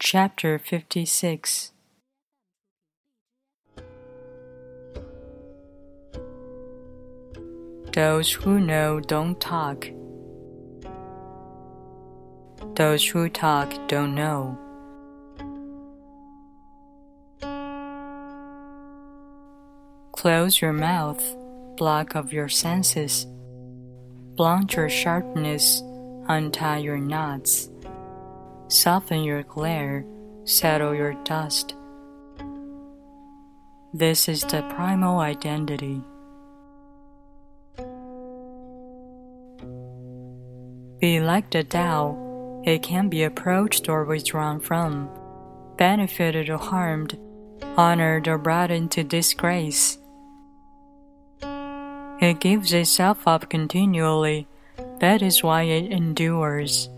Chapter 56 Those who know don't talk. Those who talk don't know. Close your mouth, block of your senses. Blunt your sharpness, untie your knots. Soften your glare, settle your dust. This is the primal identity. Be like the Tao, it can be approached or withdrawn from, benefited or harmed, honored or brought into disgrace. It gives itself up continually, that is why it endures.